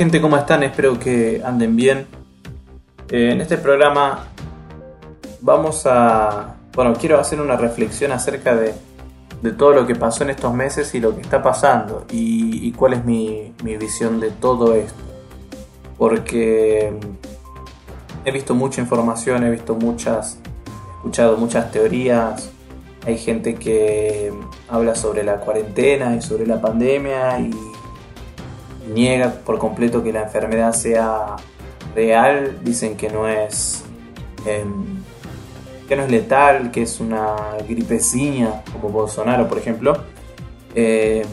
Gente, ¿cómo están? Espero que anden bien. Eh, en este programa vamos a... Bueno, quiero hacer una reflexión acerca de, todo lo que pasó en estos meses y lo que está pasando y, cuál es mi, visión de todo esto. Porque he visto mucha información, he visto muchas, escuchado muchas teorías. Hay gente que habla sobre la cuarentena y sobre la pandemia y niega por completo que la enfermedad sea real, dicen que no es em, que no es letal, que es una gripecina como Bolsonaro, por ejemplo. Em,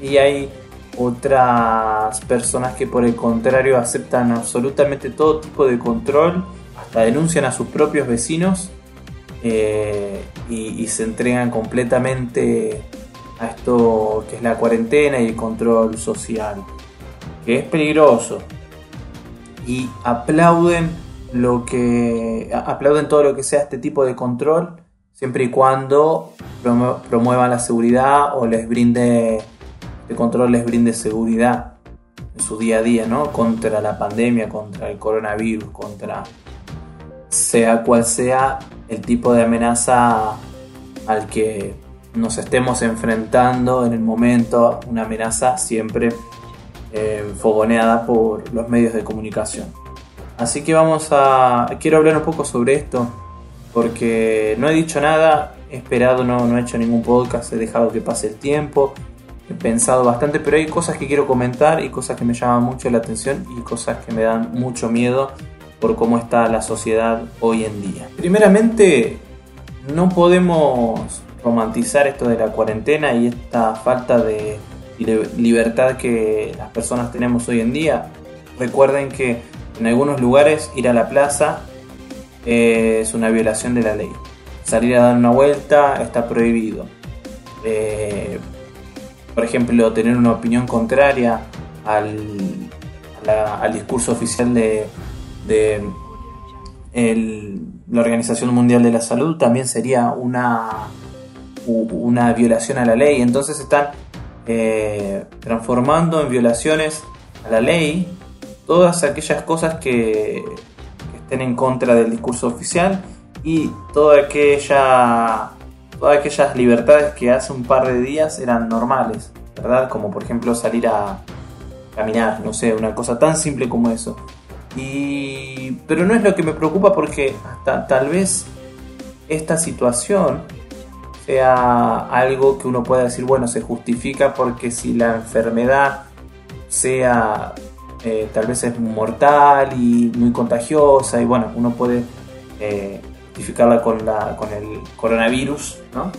y hay otras personas que por el contrario aceptan absolutamente todo tipo de control, hasta denuncian a sus propios vecinos eh, y, se entregan completamente a esto que es la cuarentena y el control social que es peligroso y aplauden lo que aplauden todo lo que sea este tipo de control siempre y cuando promuevan la seguridad o les brinde el control les brinde seguridad en su día a día, ¿no? Contra la pandemia, contra el coronavirus, contra sea cual sea el tipo de amenaza al que nos estemos enfrentando en el momento, una amenaza siempre eh, fogoneada por los medios de comunicación. Así que vamos a... Quiero hablar un poco sobre esto, porque no he dicho nada, he esperado, no, no he hecho ningún podcast, he dejado que pase el tiempo, he pensado bastante, pero hay cosas que quiero comentar y cosas que me llaman mucho la atención y cosas que me dan mucho miedo por cómo está la sociedad hoy en día. Primeramente, no podemos romantizar esto de la cuarentena y esta falta de y libertad que las personas tenemos hoy en día. Recuerden que en algunos lugares ir a la plaza es una violación de la ley. Salir a dar una vuelta está prohibido. Eh, por ejemplo, tener una opinión contraria al, al discurso oficial de, de la Organización Mundial de la Salud también sería una, una violación a la ley. Entonces están eh, transformando en violaciones a la ley todas aquellas cosas que, estén en contra del discurso oficial y todas aquellas libertades que hace un par de días eran normales, ¿verdad? Como por ejemplo salir a caminar, no sé, una cosa tan simple como eso. Y, pero no es lo que me preocupa porque hasta tal vez esta situación sea algo que uno pueda decir, bueno, se justifica porque si la enfermedad sea eh, tal vez es mortal y muy contagiosa y bueno, uno puede eh, justificarla con, la, con el coronavirus, ¿no?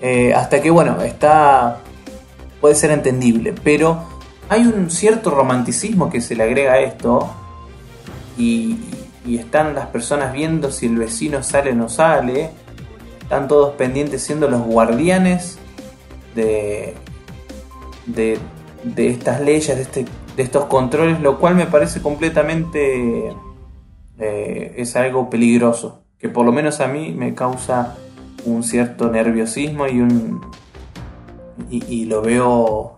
Eh, hasta que bueno, está puede ser entendible, pero hay un cierto romanticismo que se le agrega a esto y, y están las personas viendo si el vecino sale o no sale están todos pendientes siendo los guardianes de, de, estas leyes, de, este, de estos controles, lo cual me parece completamente eh, es algo peligroso, que por lo menos a mí me causa un cierto nerviosismo y un y, lo veo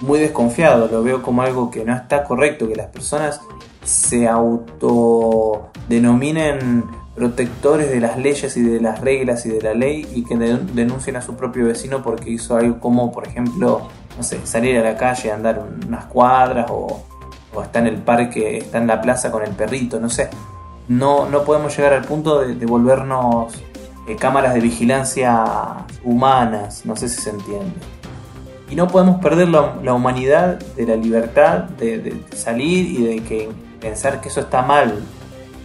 muy desconfiado, lo veo como algo que no está correcto, que las personas se autodenominen protectores de las leyes y de las reglas y de la ley y que denuncien a su propio vecino porque hizo algo como, por ejemplo, no sé, salir a la calle, andar unas cuadras o, está en el parque, está en la plaza con el perrito, no sé. No, no podemos llegar al punto de, volvernos eh, cámaras de vigilancia humanas, no sé si se entiende. Y no podemos perder la, humanidad de la libertad de, de, salir y de que pensar que eso está mal.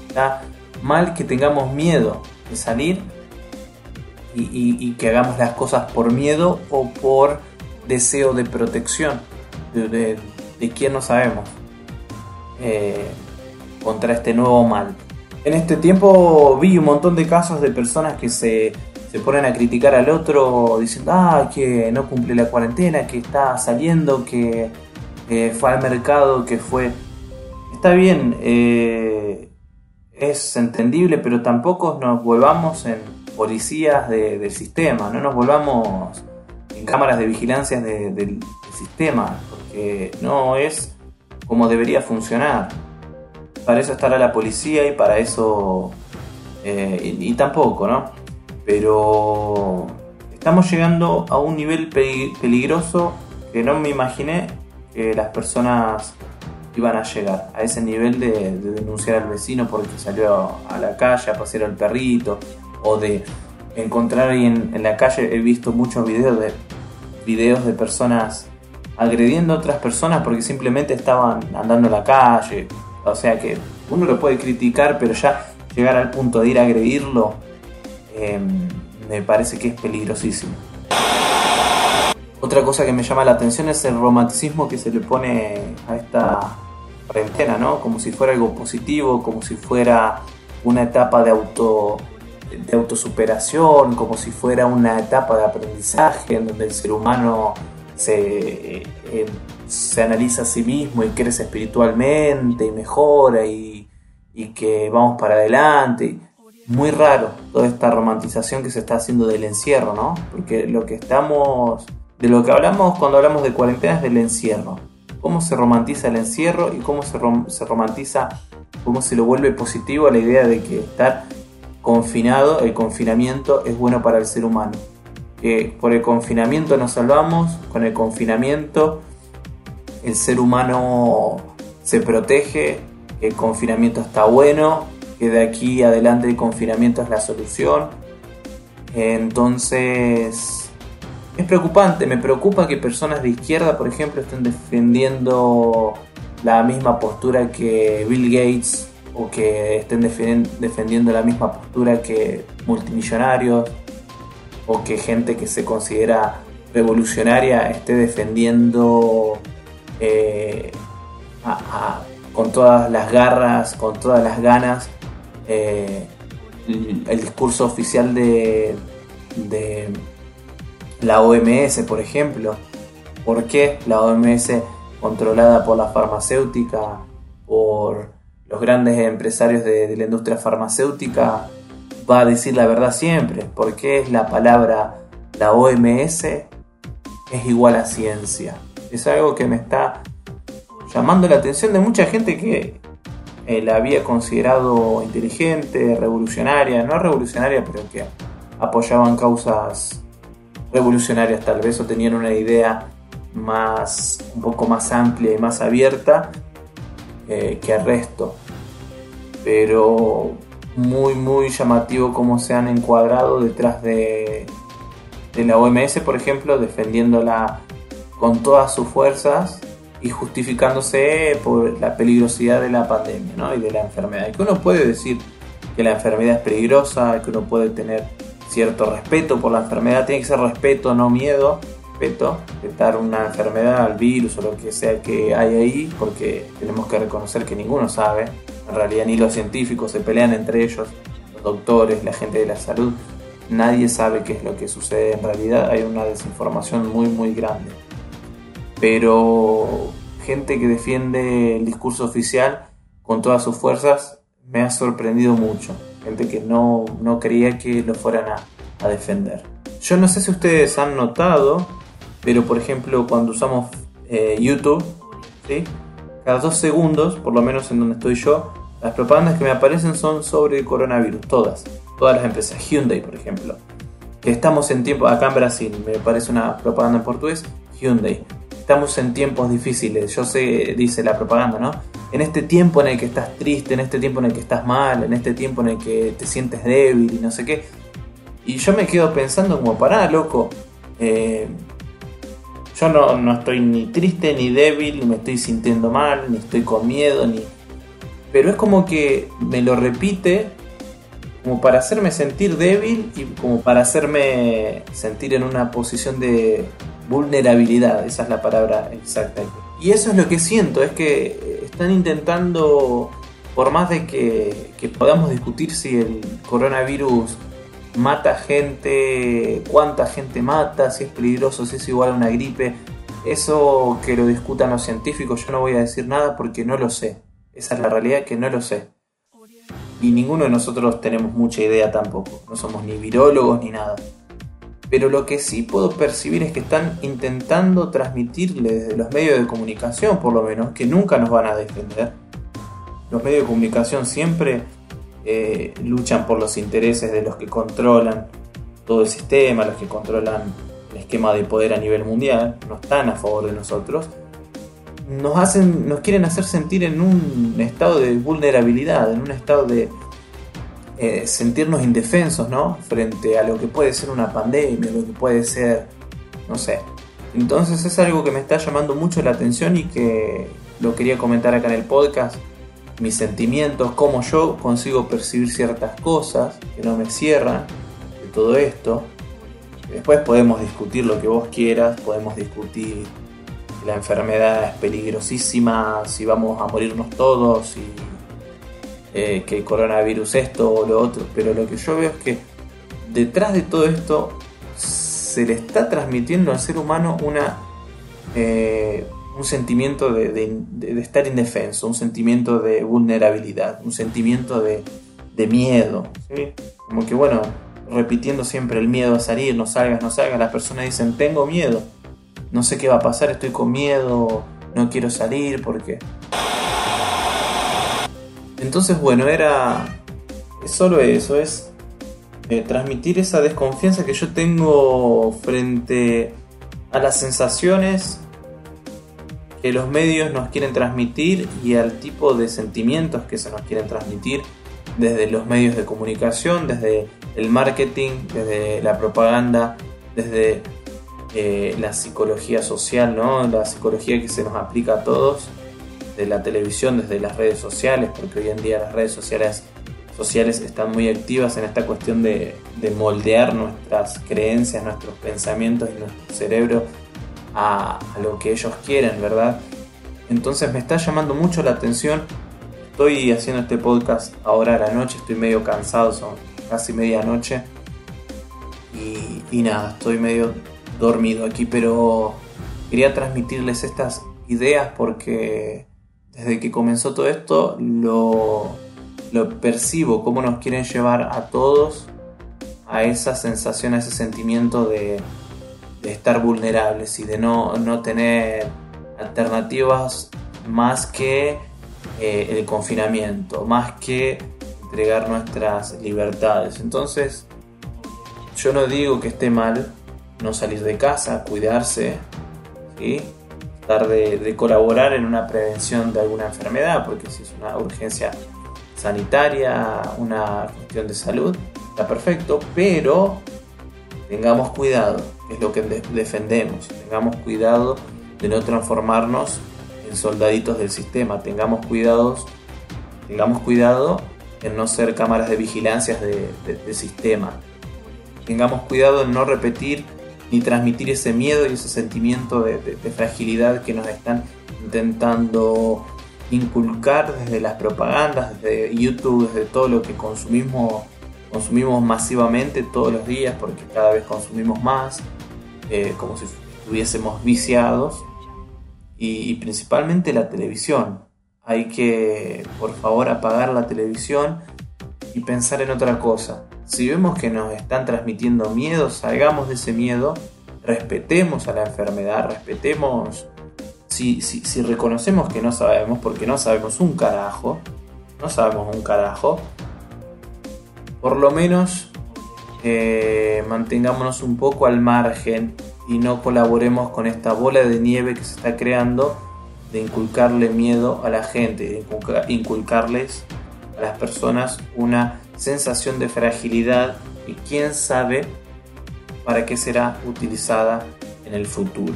¿está? Mal que tengamos miedo de salir y, que hagamos las cosas por miedo o por deseo de protección de, quien no sabemos eh, contra este nuevo mal. En este tiempo vi un montón de casos de personas que se, se ponen a criticar al otro diciendo ah, que no cumple la cuarentena, que está saliendo, que fue al mercado, que fue... Está bien, eh, es entendible, pero tampoco nos volvamos en policías del sistema, no nos volvamos en cámaras de vigilancia del sistema, porque no es como debería funcionar. Para eso estará la policía y para eso... Eh, y, tampoco, ¿no? Pero estamos llegando a un nivel peligroso que no me imaginé que las personas iban a llegar a ese nivel de, denunciar al vecino porque salió a la calle a pasear al perrito o de encontrar ahí en, la calle. He visto muchos videos de videos de personas agrediendo a otras personas porque simplemente estaban andando en la calle. O sea que uno lo puede criticar pero ya llegar al punto de ir a agredirlo em, me parece que es peligrosísimo. Otra cosa que me llama la atención es el romanticismo que se le pone a esta cuarentena, ¿no? Como si fuera algo positivo, como si fuera una etapa de auto de autosuperación, como si fuera una etapa de aprendizaje en donde el ser humano se, eh, se analiza a sí mismo y crece espiritualmente y mejora y, y que vamos para adelante. Muy raro toda esta romantización que se está haciendo del encierro, ¿no? Porque lo que estamos, de lo que hablamos cuando hablamos de cuarentena es del encierro cómo se romantiza el encierro y cómo se, se romantiza, cómo se lo vuelve positivo la idea de que estar confinado, el confinamiento es bueno para el ser humano. Que por el confinamiento nos salvamos, con el confinamiento el ser humano se protege, el confinamiento está bueno, que de aquí adelante el confinamiento es la solución. Entonces, es preocupante, me preocupa que personas de izquierda, por ejemplo, estén defendiendo la misma postura que Bill Gates o que estén defendiendo la misma postura que multimillonarios o que gente que se considera revolucionaria esté defendiendo eh, con todas las garras, con todas las ganas eh, el, discurso oficial de la OMS, por ejemplo. ¿Por qué la OMS, controlada por la farmacéutica, por los grandes empresarios de, la industria farmacéutica, va a decir la verdad siempre? ¿Por qué la palabra la OMS es igual a ciencia? Es algo que me está llamando la atención de mucha gente que eh, la había considerado inteligente, revolucionaria, no revolucionaria, pero que apoyaban causas revolucionarias tal vez o tenían una idea más un poco más amplia y más abierta eh, que el resto pero muy muy llamativo cómo se han encuadrado detrás de, de la OMS por ejemplo defendiéndola con todas sus fuerzas y justificándose por la peligrosidad de la pandemia ¿no? y de la enfermedad y que uno puede decir que la enfermedad es peligrosa que uno puede tener cierto respeto por la enfermedad, tiene que ser respeto, no miedo, respeto, dar una enfermedad al virus o lo que sea que hay ahí, porque tenemos que reconocer que ninguno sabe, en realidad ni los científicos se pelean entre ellos, los doctores, la gente de la salud, nadie sabe qué es lo que sucede. En realidad, hay una desinformación muy muy grande. Pero gente que defiende el discurso oficial con todas sus fuerzas me ha sorprendido mucho gente que no, no creía que lo fueran a, defender. Yo no sé si ustedes han notado, pero por ejemplo cuando usamos eh, YouTube, ¿sí? cada dos segundos, por lo menos en donde estoy yo, las propagandas que me aparecen son sobre el coronavirus, todas, todas las empresas, Hyundai por ejemplo, que estamos en tiempo, acá en Brasil, me parece una propaganda en portugués, Hyundai, estamos en tiempos difíciles, yo sé, dice la propaganda, ¿no? En este tiempo en el que estás triste, en este tiempo en el que estás mal, en este tiempo en el que te sientes débil y no sé qué. Y yo me quedo pensando como, pará, loco, eh, yo no, no, estoy ni triste, ni débil, ni me estoy sintiendo mal, ni estoy con miedo, ni... Pero es como que me lo repite como para hacerme sentir débil y como para hacerme sentir en una posición de vulnerabilidad, esa es la palabra exacta. Y eso es lo que siento, es que están intentando, por más de que, podamos discutir si el coronavirus mata gente, cuánta gente mata, si es peligroso, si es igual a una gripe, eso que lo discutan los científicos, yo no voy a decir nada porque no lo sé. Esa es la realidad que no lo sé. Y ninguno de nosotros tenemos mucha idea tampoco. No somos ni virólogos ni nada. Pero lo que sí puedo percibir es que están intentando transmitirle desde los medios de comunicación, por lo menos, que nunca nos van a defender. Los medios de comunicación siempre eh, luchan por los intereses de los que controlan todo el sistema, los que controlan el esquema de poder a nivel mundial, no están a favor de nosotros. Nos, hacen, nos quieren hacer sentir en un estado de vulnerabilidad, en un estado de, eh, sentirnos indefensos, ¿no? Frente a lo que puede ser una pandemia, lo que puede ser, no sé. Entonces es algo que me está llamando mucho la atención y que lo quería comentar acá en el podcast. Mis sentimientos, cómo yo consigo percibir ciertas cosas que no me cierran de todo esto. Después podemos discutir lo que vos quieras, podemos discutir la enfermedad es peligrosísima, si vamos a morirnos todos y eh, que coronavirus esto o lo otro, pero lo que yo veo es que detrás de todo esto se le está transmitiendo al ser humano una, eh, un sentimiento de, estar indefenso, un sentimiento de vulnerabilidad, un sentimiento de, miedo. Como que bueno, repitiendo siempre el miedo a salir, no salgas, no salgas, las personas dicen, tengo miedo, no sé qué va a pasar, estoy con miedo, no quiero salir porque entonces, bueno, era solo eso, es eh, transmitir esa desconfianza que yo tengo frente a las sensaciones que los medios nos quieren transmitir y al tipo de sentimientos que se nos quieren transmitir desde los medios de comunicación, desde el marketing, desde la propaganda, desde eh, la psicología social, ¿no? la psicología que se nos aplica a todos de la televisión, desde las redes sociales, porque hoy en día las redes sociales, sociales están muy activas en esta cuestión de, moldear nuestras creencias, nuestros pensamientos y nuestro cerebro a, lo que ellos quieren, ¿verdad? Entonces me está llamando mucho la atención. Estoy haciendo este podcast ahora a la noche, estoy medio cansado, son casi medianoche. Y, y nada, estoy medio dormido aquí, pero quería transmitirles estas ideas porque desde que comenzó todo esto, lo, percibo, cómo nos quieren llevar a todos a esa sensación, a ese sentimiento de, estar vulnerables y de no, tener alternativas más que eh, el confinamiento, más que entregar nuestras libertades. Entonces, yo no digo que esté mal no salir de casa, cuidarse, ¿sí? De, colaborar en una prevención de alguna enfermedad, porque si es una urgencia sanitaria, una cuestión de salud, está perfecto, pero tengamos cuidado, es lo que defendemos, tengamos cuidado de no transformarnos en soldaditos del sistema, tengamos cuidados, tengamos cuidado en no ser cámaras de vigilancia del sistema, tengamos cuidado en no repetir ni transmitir ese miedo y ese sentimiento de, fragilidad que nos están intentando inculcar desde las propagandas, desde YouTube, desde todo lo que consumimos, consumimos masivamente todos los días, porque cada vez consumimos más, eh, como si estuviésemos viciados, y principalmente la televisión. Hay que, por favor, apagar la televisión y pensar en otra cosa. Si vemos que nos están transmitiendo miedo, salgamos de ese miedo, respetemos a la enfermedad, respetemos, si, si, reconocemos que no sabemos, porque no sabemos un carajo, no sabemos un carajo, por lo menos eh, mantengámonos un poco al margen y no colaboremos con esta bola de nieve que se está creando de inculcarle miedo a la gente, de inculcarles a las personas una sensación de fragilidad y quién sabe para qué será utilizada en el futuro.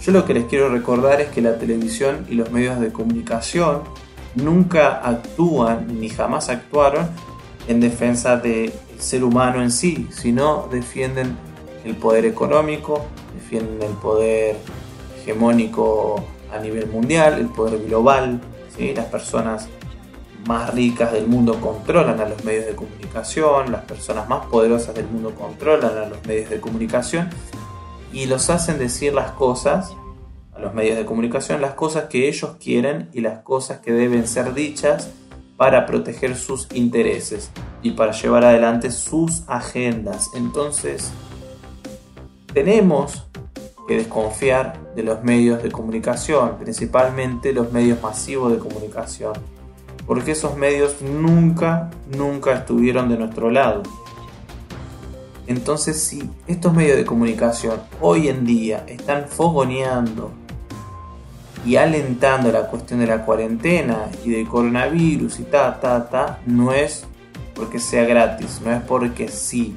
Yo lo que les quiero recordar es que la televisión y los medios de comunicación nunca actúan ni jamás actuaron en defensa del ser humano en sí, sino defienden el poder económico, defienden el poder hegemónico a nivel mundial, el poder global, ¿sí? las personas más ricas del mundo controlan a los medios de comunicación, las personas más poderosas del mundo controlan a los medios de comunicación y los hacen decir las cosas, a los medios de comunicación, las cosas que ellos quieren y las cosas que deben ser dichas para proteger sus intereses y para llevar adelante sus agendas. Entonces, tenemos que desconfiar de los medios de comunicación, principalmente los medios masivos de comunicación, porque esos medios nunca, nunca estuvieron de nuestro lado. Entonces, si estos medios de comunicación hoy en día están fogoneando y alentando la cuestión de la cuarentena y del coronavirus y ta, ta, ta, no es porque sea gratis, no es porque sí.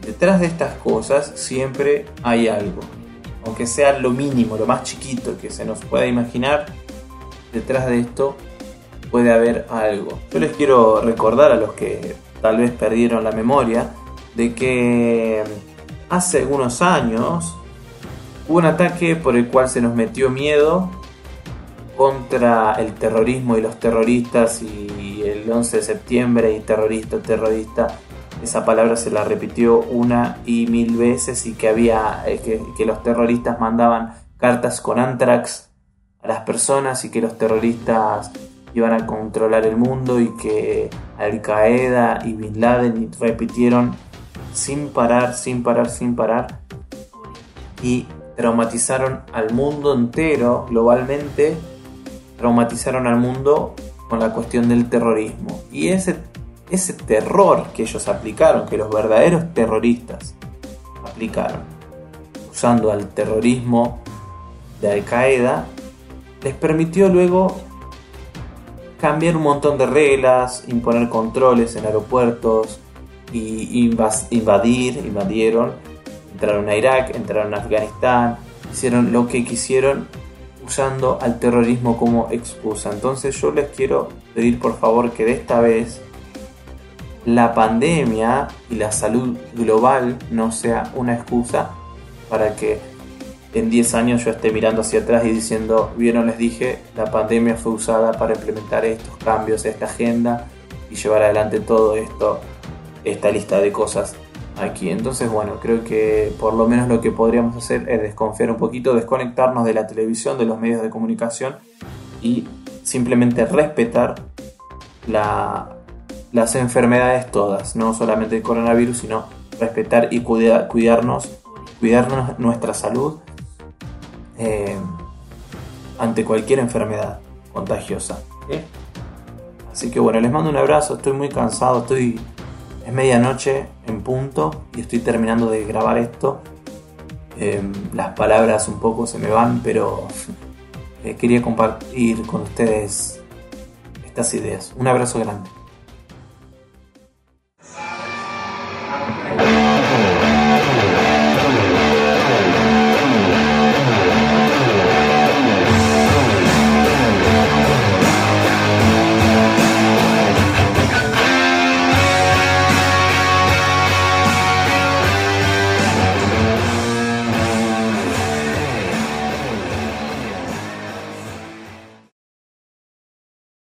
Detrás de estas cosas siempre hay algo. Aunque sea lo mínimo, lo más chiquito que se nos pueda imaginar, detrás de esto puede haber algo. Yo les quiero recordar a los que tal vez perdieron la memoria de que hace algunos años hubo un ataque por el cual se nos metió miedo contra el terrorismo y los terroristas y el 11 de septiembre y terrorista, terrorista. Esa palabra se la repitió una y mil veces y que había eh, que, que los terroristas mandaban cartas con antrax a las personas y que los terroristas iban a controlar el mundo y que Al Qaeda y Bin Laden repitieron sin parar, sin parar, sin parar y traumatizaron al mundo entero globalmente traumatizaron al mundo con la cuestión del terrorismo. Y ese, ese terror que ellos aplicaron, que los verdaderos terroristas aplicaron, usando al terrorismo de Al Qaeda, les permitió luego cambiar un montón de reglas, imponer controles en aeropuertos, y invadir, invadieron, entraron a Irak, entraron a Afganistán, hicieron lo que quisieron usando al terrorismo como excusa. Entonces yo les quiero pedir por favor que de esta vez la pandemia y la salud global no sea una excusa para que en 10 años yo esté mirando hacia atrás y diciendo, bien les dije, la pandemia fue usada para implementar estos cambios, esta agenda y llevar adelante todo esto, esta lista de cosas aquí. Entonces, bueno, creo que por lo menos lo que podríamos hacer es desconfiar un poquito, desconectarnos de la televisión, de los medios de comunicación y simplemente respetar las enfermedades todas, no solamente el coronavirus, sino respetar y cuidarnos, cuidarnos nuestra salud eh, ante cualquier enfermedad contagiosa. Así que bueno, les mando un abrazo, estoy muy cansado, estoy es medianoche en punto y estoy terminando de grabar esto. Em, las palabras un poco se me van, pero eh, quería compartir con ustedes estas ideas. Un abrazo grande.